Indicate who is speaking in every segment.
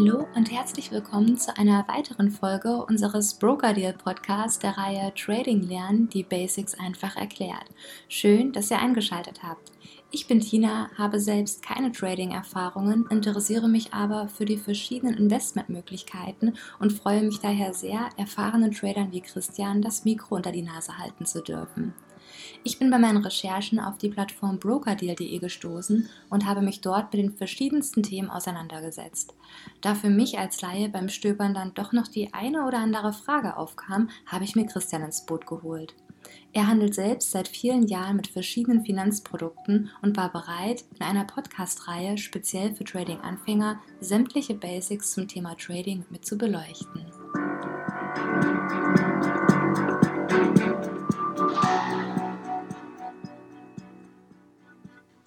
Speaker 1: Hallo und herzlich willkommen zu einer weiteren Folge unseres Broker Deal Podcasts der Reihe Trading Lernen, die Basics einfach erklärt. Schön, dass ihr eingeschaltet habt. Ich bin Tina, habe selbst keine Trading-Erfahrungen, interessiere mich aber für die verschiedenen Investmentmöglichkeiten und freue mich daher sehr, erfahrenen Tradern wie Christian das Mikro unter die Nase halten zu dürfen. Ich bin bei meinen Recherchen auf die Plattform brokerdeal.de gestoßen und habe mich dort mit den verschiedensten Themen auseinandergesetzt. Da für mich als Laie beim Stöbern dann doch noch die eine oder andere Frage aufkam, habe ich mir Christian ins Boot geholt. Er handelt selbst seit vielen Jahren mit verschiedenen Finanzprodukten und war bereit, in einer Podcast-Reihe speziell für Trading-Anfänger sämtliche Basics zum Thema Trading mit zu beleuchten.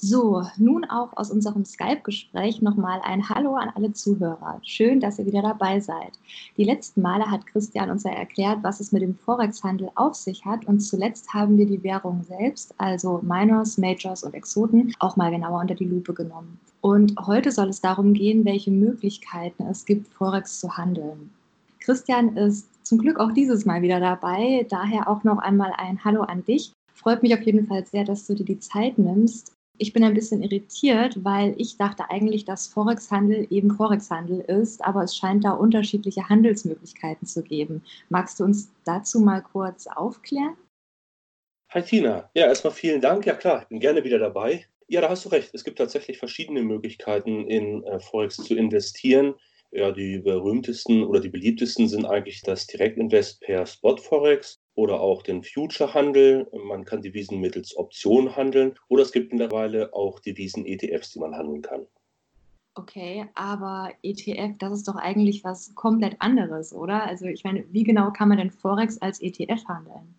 Speaker 1: So, nun auch aus unserem Skype-Gespräch nochmal ein Hallo an alle Zuhörer. Schön, dass ihr wieder dabei seid. Die letzten Male hat Christian uns ja erklärt, was es mit dem Forex-Handel auf sich hat. Und zuletzt haben wir die Währung selbst, also Minors, Majors und Exoten, auch mal genauer unter die Lupe genommen. Und heute soll es darum gehen, welche Möglichkeiten es gibt, Forex zu handeln. Christian ist zum Glück auch dieses Mal wieder dabei. Daher auch noch einmal ein Hallo an dich. Freut mich auf jeden Fall sehr, dass du dir die Zeit nimmst. Ich bin ein bisschen irritiert, weil ich dachte eigentlich, dass Forex-Handel eben Forex-Handel ist, aber es scheint da unterschiedliche Handelsmöglichkeiten zu geben. Magst du uns dazu mal kurz aufklären?
Speaker 2: Hi Tina. Ja, erstmal vielen Dank. Ja klar, ich bin gerne wieder dabei. Ja, da hast du recht. Es gibt tatsächlich verschiedene Möglichkeiten, in äh, Forex zu investieren. Ja, die berühmtesten oder die beliebtesten sind eigentlich das Direktinvest per Spot Forex oder auch den Future-Handel. Man kann Devisen mittels Optionen handeln oder es gibt mittlerweile auch Devisen-ETFs, die man handeln kann.
Speaker 1: Okay, aber ETF, das ist doch eigentlich was komplett anderes, oder? Also ich meine, wie genau kann man denn Forex als ETF handeln?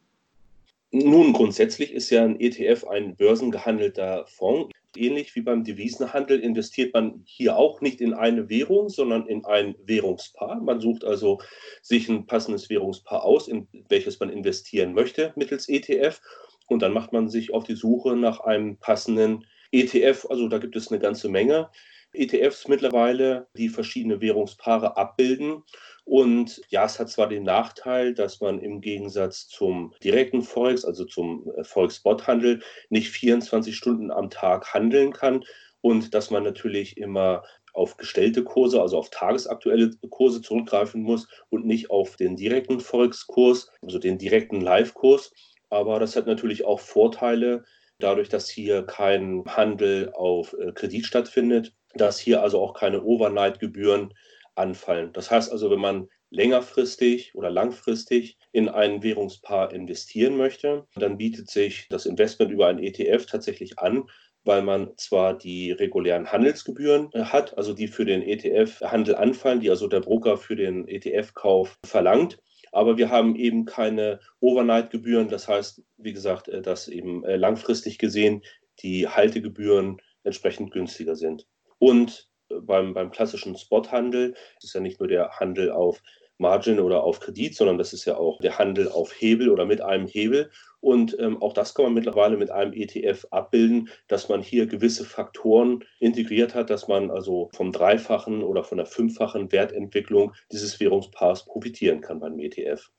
Speaker 2: Nun, grundsätzlich ist ja ein ETF ein börsengehandelter Fonds. Ähnlich wie beim Devisenhandel investiert man hier auch nicht in eine Währung, sondern in ein Währungspaar. Man sucht also sich ein passendes Währungspaar aus, in welches man investieren möchte mittels ETF. Und dann macht man sich auf die Suche nach einem passenden ETF. Also da gibt es eine ganze Menge. ETFs mittlerweile, die verschiedene Währungspaare abbilden. Und ja, es hat zwar den Nachteil, dass man im Gegensatz zum direkten Forex, also zum äh, Forex-Spot-Handel, nicht 24 Stunden am Tag handeln kann und dass man natürlich immer auf gestellte Kurse, also auf tagesaktuelle Kurse zurückgreifen muss und nicht auf den direkten Forex-Kurs, also den direkten Live-Kurs. Aber das hat natürlich auch Vorteile, dadurch, dass hier kein Handel auf äh, Kredit stattfindet, dass hier also auch keine Overnight-Gebühren anfallen. Das heißt also, wenn man längerfristig oder langfristig in ein Währungspaar investieren möchte, dann bietet sich das Investment über ein ETF tatsächlich an, weil man zwar die regulären Handelsgebühren äh, hat, also die für den ETF-Handel anfallen, die also der Broker für den ETF-Kauf verlangt, aber wir haben eben keine Overnight-Gebühren. Das heißt, wie gesagt, äh, dass eben äh, langfristig gesehen die Haltegebühren entsprechend günstiger sind. Und beim, beim klassischen Spothandel ist ja nicht nur der Handel auf Margin oder auf Kredit, sondern das ist ja auch der Handel auf Hebel oder mit einem Hebel. Und ähm, auch das kann man mittlerweile mit einem ETF abbilden, dass man hier gewisse Faktoren integriert hat, dass man also vom dreifachen oder von der fünffachen Wertentwicklung dieses Währungspaars profitieren kann beim ETF.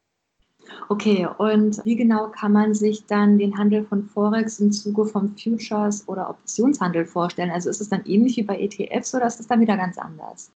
Speaker 1: Okay, und wie genau kann man sich dann den Handel von Forex im Zuge vom Futures- oder Optionshandel vorstellen? Also ist es dann ähnlich wie bei ETFs oder ist es dann wieder ganz anders?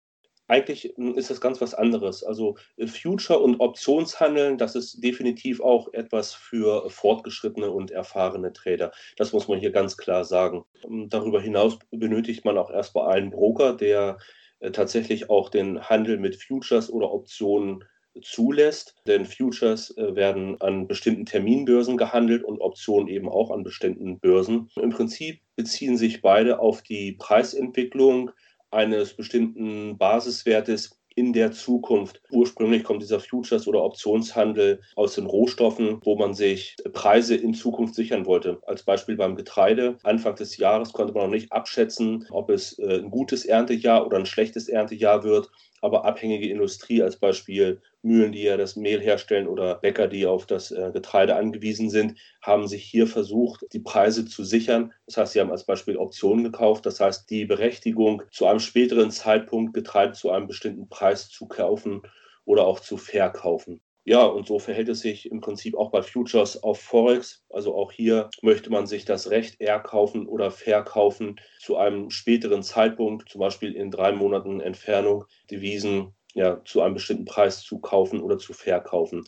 Speaker 2: Eigentlich hm, ist das ganz was anderes. Also äh, Future- und Optionshandeln, das ist definitiv auch etwas für fortgeschrittene und erfahrene Trader. Das muss man hier ganz klar sagen. Hm, darüber hinaus benötigt man auch erstmal einen Broker, der äh, tatsächlich auch den Handel mit Futures oder Optionen zulässt. Denn Futures äh, werden an bestimmten Terminbörsen gehandelt und Optionen eben auch an bestimmten Börsen. Im Prinzip beziehen sich beide auf die Preisentwicklung eines bestimmten Basiswertes in der Zukunft. Ursprünglich kommt dieser Futures- oder Optionshandel aus den Rohstoffen, wo man sich Preise in Zukunft sichern wollte. Als Beispiel beim Getreide. Anfang des Jahres konnte man noch nicht abschätzen, ob es äh, ein gutes Erntejahr oder ein schlechtes Erntejahr wird. Aber abhängige Industrie, als Beispiel Mühlen, die ja das Mehl herstellen oder Bäcker, die auf das äh, Getreide angewiesen sind, haben sich hier versucht, die Preise zu sichern. Das heißt, sie haben als Beispiel Optionen gekauft. Das heißt, die Berechtigung, zu einem späteren Zeitpunkt Getreide zu einem bestimmten Preis zu kaufen oder auch zu verkaufen. Ja, und so verhält es sich im Prinzip auch bei Futures auf Forex. Also auch hier möchte man sich das Recht erkaufen oder verkaufen zu einem späteren Zeitpunkt, zum Beispiel in drei Monaten Entfernung, Devisen ja, zu einem bestimmten Preis zu kaufen oder zu verkaufen.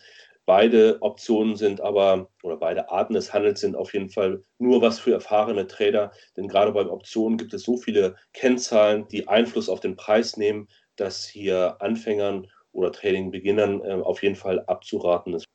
Speaker 2: Beide Optionen sind aber, oder beide Arten des Handels sind auf jeden Fall nur was für erfahrene Trader, denn gerade bei Optionen gibt es so viele Kennzahlen, die Einfluss auf den Preis nehmen, dass hier Anfängern oder Trading-Beginnern äh, auf jeden Fall abzuraten ist.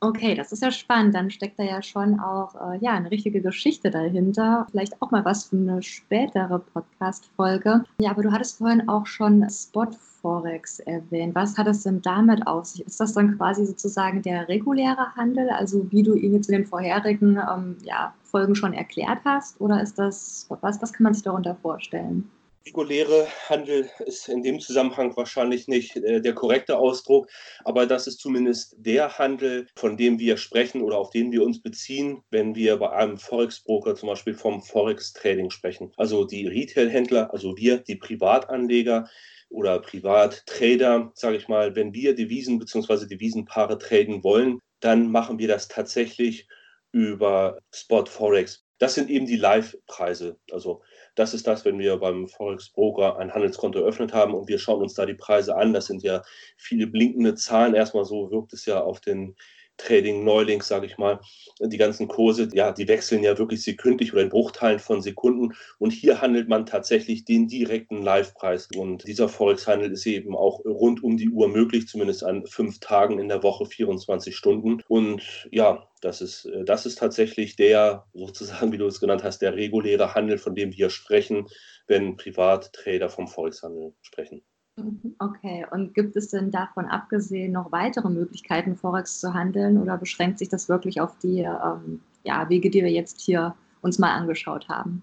Speaker 1: Okay, das ist ja spannend. Dann steckt da ja schon auch äh, ja, eine richtige Geschichte dahinter. Vielleicht auch mal was für eine spätere Podcast-Folge. Ja, aber du hattest vorhin auch schon Spot Forex erwähnt. Was hat es denn damit auf sich? Ist das dann quasi sozusagen der reguläre Handel, also wie du ihn jetzt in den vorherigen ähm, ja, Folgen schon erklärt hast? Oder ist das, was, was kann man sich darunter vorstellen?
Speaker 2: Reguläre Handel ist in dem Zusammenhang wahrscheinlich nicht äh, der korrekte Ausdruck, aber das ist zumindest der Handel, von dem wir sprechen oder auf den wir uns beziehen, wenn wir bei einem Forex-Broker zum Beispiel vom Forex-Trading sprechen. Also die Retail-Händler, also wir, die Privatanleger, oder Privattrader, sage ich mal, wenn wir Devisen bzw. Devisenpaare traden wollen, dann machen wir das tatsächlich über Spot Forex. Das sind eben die Live-Preise. Also das ist das, wenn wir beim Forex-Broker ein Handelskonto eröffnet haben und wir schauen uns da die Preise an. Das sind ja viele blinkende Zahlen. Erstmal so wirkt es ja auf den Trading Neulinks, sage ich mal. Die ganzen Kurse, ja, die wechseln ja wirklich sekündlich oder in Bruchteilen von Sekunden. Und hier handelt man tatsächlich den direkten Live-Preis. Und dieser Forex-Handel ist eben auch rund um die Uhr möglich, zumindest an fünf Tagen in der Woche, 24 Stunden. Und ja, das ist, das ist tatsächlich der, sozusagen, wie du es genannt hast, der reguläre Handel, von dem wir sprechen, wenn Privattrader vom Forex-Handel sprechen.
Speaker 1: Mhm, okay, und gibt es denn davon abgesehen noch weitere Möglichkeiten, Forex zu handeln oder beschränkt sich das wirklich auf die ähm, ja, Wege, die wir jetzt hier uns mal angeschaut haben?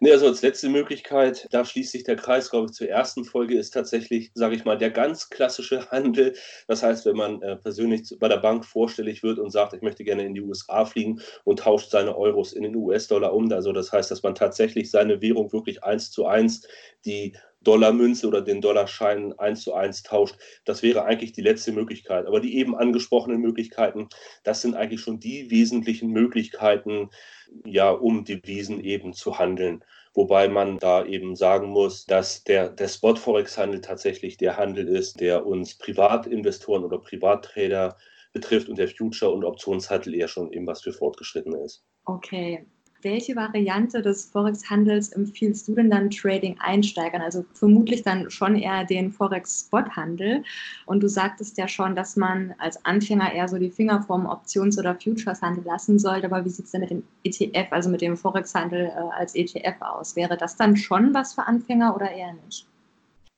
Speaker 2: Nee, also als letzte Möglichkeit, da schließt sich der Kreis, glaube ich, zur ersten Folge, ist tatsächlich, sage ich mal, der ganz klassische Handel. Das heißt, wenn man äh, persönlich bei der Bank vorstellig wird und sagt, ich möchte gerne in die USA fliegen und tauscht seine Euros in den US-Dollar um. Also das heißt, dass man tatsächlich seine Währung wirklich eins zu eins die Dollarmünze oder den Dollarschein eins zu eins tauscht. Das wäre eigentlich die letzte Möglichkeit. Aber die eben angesprochenen Möglichkeiten, das sind eigentlich schon die wesentlichen Möglichkeiten, ja, um Devisen eben zu handeln. Wobei man da eben sagen muss, dass der, der Spot-Forex-Handel tatsächlich der Handel ist, der uns Privatinvestoren oder Privattrader betrifft und der Future- und Optionshandel eher schon eben was für Fortgeschrittene ist.
Speaker 1: Okay, welche Variante des Forex-Handels empfiehlst du denn dann Trading-Einsteigern? Also vermutlich dann schon eher den Forex-Spot-Handel. Und du sagtest ja schon, dass man als Anfänger eher so die Finger vom Options- oder Futures-Handel lassen sollte. Aber wie sieht es denn mit dem ETF, also mit dem Forex-Handel äh, als ETF aus? Wäre das dann schon was für Anfänger oder eher nicht?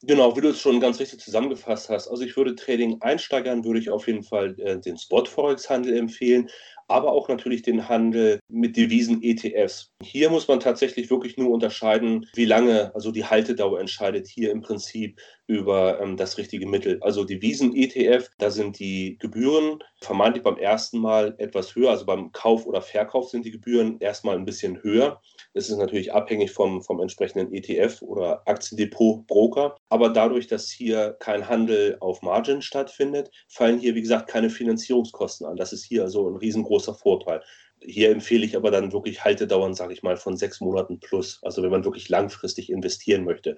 Speaker 2: Genau, wie du es schon ganz richtig zusammengefasst hast. Also ich würde Trading einsteigern, würde ich auf jeden Fall äh, den Spot-Forex-Handel empfehlen aber auch natürlich den Handel mit Devisen-ETFs. Hier muss man tatsächlich wirklich nur unterscheiden, wie lange, also die Haltedauer entscheidet hier im Prinzip über ähm, das richtige Mittel. Also Devisen-ETF, da sind die Gebühren vermeintlich beim ersten Mal etwas höher, also beim Kauf oder Verkauf sind die Gebühren erstmal ein bisschen höher. Das ist natürlich abhängig vom, vom entsprechenden ETF oder Aktiendepot-Broker. Aber dadurch, dass hier kein Handel auf Margin stattfindet, fallen hier, wie gesagt, keine Finanzierungskosten an. Das ist hier also ein riesengroßer Vorteil. Hier empfehle ich aber dann wirklich Haltedauern, sage ich mal, von sechs Monaten plus. Also wenn man wirklich langfristig investieren möchte.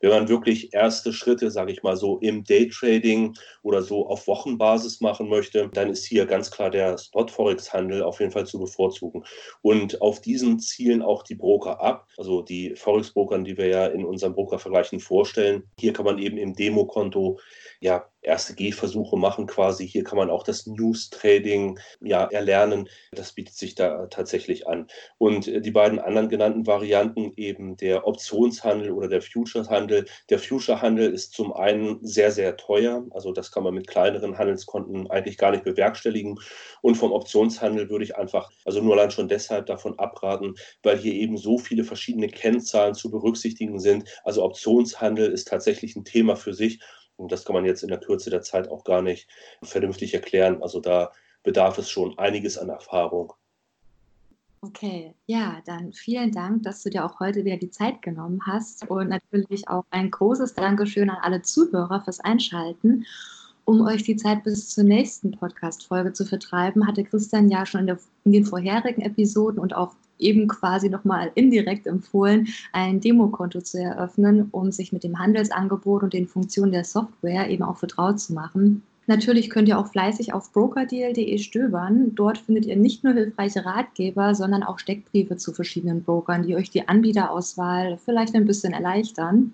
Speaker 2: Wenn man wirklich erste Schritte, sage ich mal so, im Daytrading oder so auf Wochenbasis machen möchte, dann ist hier ganz klar der Spot-Forex-Handel auf jeden Fall zu bevorzugen. Und auf diesen zielen auch die Broker ab, also die Forex-Brokern, die wir ja in unseren Brokervergleichen vorstellen. Hier kann man eben im Demokonto ja, erste Gehversuche machen quasi. Hier kann man auch das News-Trading ja, erlernen. Das bietet sich da tatsächlich an. Und äh, die beiden anderen genannten Varianten, eben der Optionshandel oder der Future-Handel. Der Future-Handel ist zum einen sehr, sehr teuer. Also das kann man mit kleineren Handelskonten eigentlich gar nicht bewerkstelligen. Und vom Optionshandel würde ich einfach, also nur allein schon deshalb davon abraten, weil hier eben so viele verschiedene Kennzahlen zu berücksichtigen sind. Also Optionshandel ist tatsächlich ein Thema für sich Und das kann man jetzt in der Kürze der Zeit auch gar nicht vernünftig erklären. Also da bedarf es schon einiges an Erfahrung.
Speaker 1: Okay, ja, dann vielen Dank, dass du dir auch heute wieder die Zeit genommen hast und natürlich auch ein großes Dankeschön an alle Zuhörer fürs Einschalten. Um euch die Zeit bis zur nächsten Podcast-Folge zu vertreiben, hatte Christian ja schon in, der, in den vorherigen Episoden und auch eben quasi nochmal indirekt empfohlen, ein Demokonto zu eröffnen, um sich mit dem Handelsangebot und den Funktionen der Software eben auch vertraut zu machen. Natürlich könnt ihr auch fleißig auf brokerdeal.de stöbern. Dort findet ihr nicht nur hilfreiche Ratgeber, sondern auch Steckbriefe zu verschiedenen Brokern, die euch die Anbieterauswahl vielleicht ein bisschen erleichtern.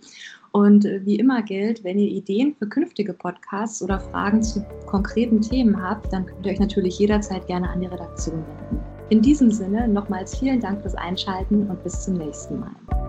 Speaker 1: Und äh, wie immer gilt, wenn ihr Ideen für künftige Podcasts oder Fragen zu konkreten Themen habt, dann könnt ihr euch natürlich jederzeit gerne an die Redaktion wenden. In diesem Sinne nochmals vielen Dank fürs Einschalten und bis zum nächsten Mal.